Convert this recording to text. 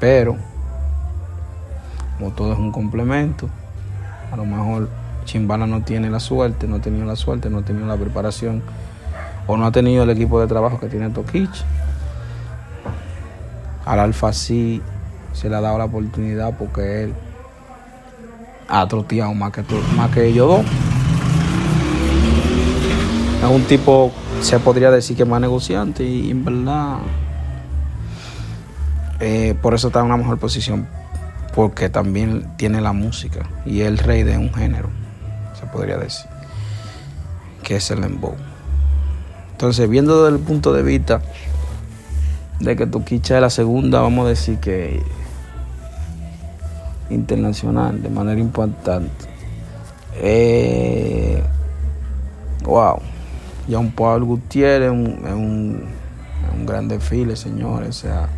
Pero, como todo es un complemento, a lo mejor Chimbala no tiene la suerte, no ha tenido la suerte, no ha tenido la preparación o no ha tenido el equipo de trabajo que tiene Toquicha. Al Alfa sí se le ha dado la oportunidad porque él ha troteado más que, más que ellos dos. Es un tipo, se podría decir que más negociante y en verdad eh, por eso está en una mejor posición, porque también tiene la música y es el rey de un género, se podría decir, que es el embow. Entonces, viendo desde el punto de vista de que Toquicha es la segunda, vamos a decir que internacional, de manera importante. Eh, wow, ya un Pablo Gutiérrez es un, un, un gran desfile, señores. O sea,